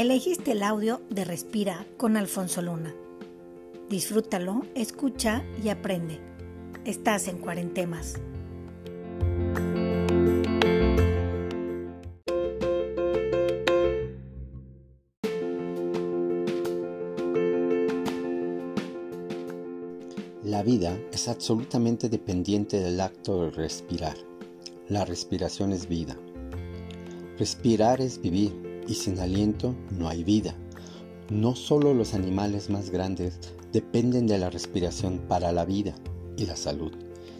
elegiste el audio de Respira con Alfonso Luna. Disfrútalo, escucha y aprende. Estás en Cuarentemas. La vida es absolutamente dependiente del acto de respirar. La respiración es vida. Respirar es vivir y sin aliento no hay vida. No solo los animales más grandes dependen de la respiración para la vida y la salud,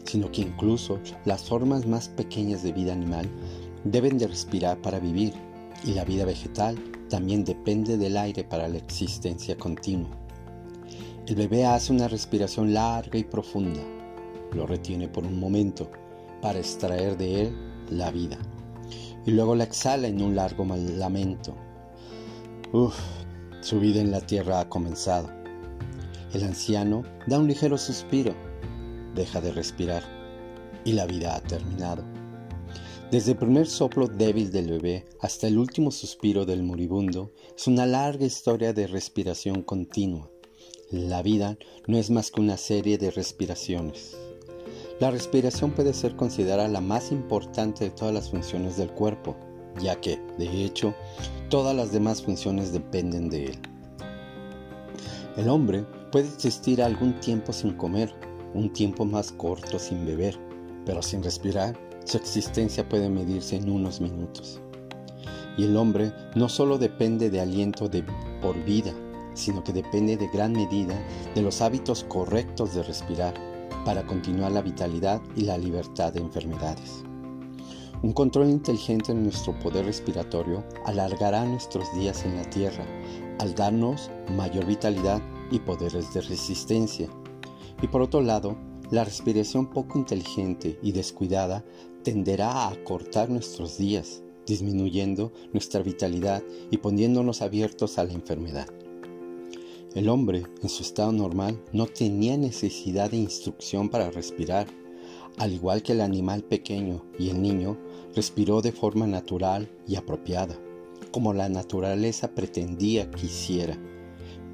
sino que incluso las formas más pequeñas de vida animal deben de respirar para vivir y la vida vegetal también depende del aire para la existencia continua. El bebé hace una respiración larga y profunda. Lo retiene por un momento para extraer de él la vida. Y luego la exhala en un largo lamento. Uf, su vida en la tierra ha comenzado. El anciano da un ligero suspiro, deja de respirar y la vida ha terminado. Desde el primer soplo débil del bebé hasta el último suspiro del moribundo es una larga historia de respiración continua la vida no es más que una serie de respiraciones. La respiración puede ser considerada la más importante de todas las funciones del cuerpo, ya que, de hecho, todas las demás funciones dependen de él. El hombre puede existir algún tiempo sin comer, un tiempo más corto sin beber, pero sin respirar, su existencia puede medirse en unos minutos. Y el hombre no solo depende de aliento de por vida, sino que depende de gran medida de los hábitos correctos de respirar para continuar la vitalidad y la libertad de enfermedades. Un control inteligente en nuestro poder respiratorio alargará nuestros días en la Tierra al darnos mayor vitalidad y poderes de resistencia. Y por otro lado, la respiración poco inteligente y descuidada tenderá a acortar nuestros días, disminuyendo nuestra vitalidad y poniéndonos abiertos a la enfermedad. El hombre, en su estado normal, no tenía necesidad de instrucción para respirar. Al igual que el animal pequeño y el niño, respiró de forma natural y apropiada, como la naturaleza pretendía que hiciera.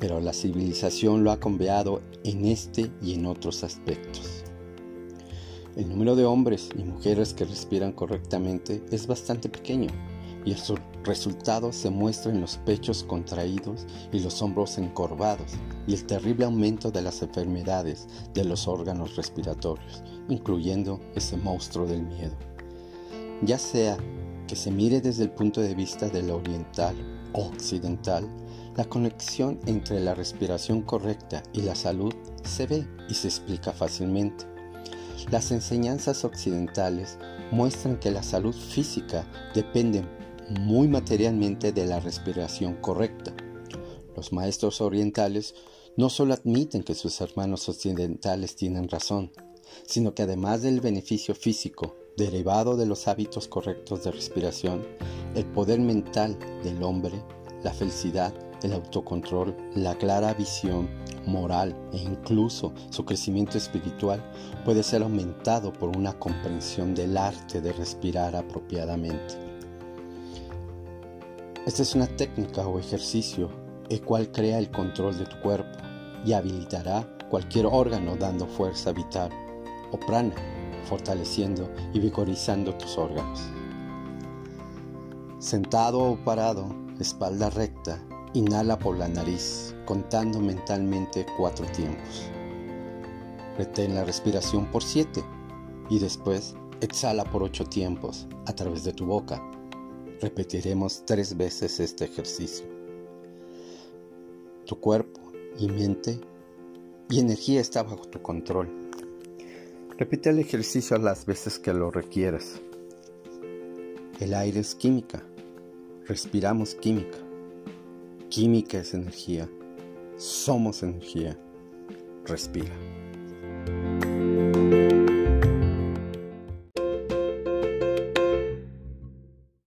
Pero la civilización lo ha cambiado en este y en otros aspectos. El número de hombres y mujeres que respiran correctamente es bastante pequeño y el resultado se muestra en los pechos contraídos y los hombros encorvados y el terrible aumento de las enfermedades de los órganos respiratorios, incluyendo ese monstruo del miedo. Ya sea que se mire desde el punto de vista de lo oriental o occidental, la conexión entre la respiración correcta y la salud se ve y se explica fácilmente. Las enseñanzas occidentales muestran que la salud física depende muy materialmente de la respiración correcta. Los maestros orientales no solo admiten que sus hermanos occidentales tienen razón, sino que además del beneficio físico derivado de los hábitos correctos de respiración, el poder mental del hombre, la felicidad, el autocontrol, la clara visión moral e incluso su crecimiento espiritual puede ser aumentado por una comprensión del arte de respirar apropiadamente. Esta es una técnica o ejercicio el cual crea el control de tu cuerpo y habilitará cualquier órgano dando fuerza vital o prana, fortaleciendo y vigorizando tus órganos. Sentado o parado, espalda recta, inhala por la nariz, contando mentalmente cuatro tiempos. Retén la respiración por siete y después exhala por ocho tiempos a través de tu boca Repetiremos tres veces este ejercicio. Tu cuerpo y mente y energía está bajo tu control. Repite el ejercicio las veces que lo requieras. El aire es química. Respiramos química. Química es energía. Somos energía. Respira.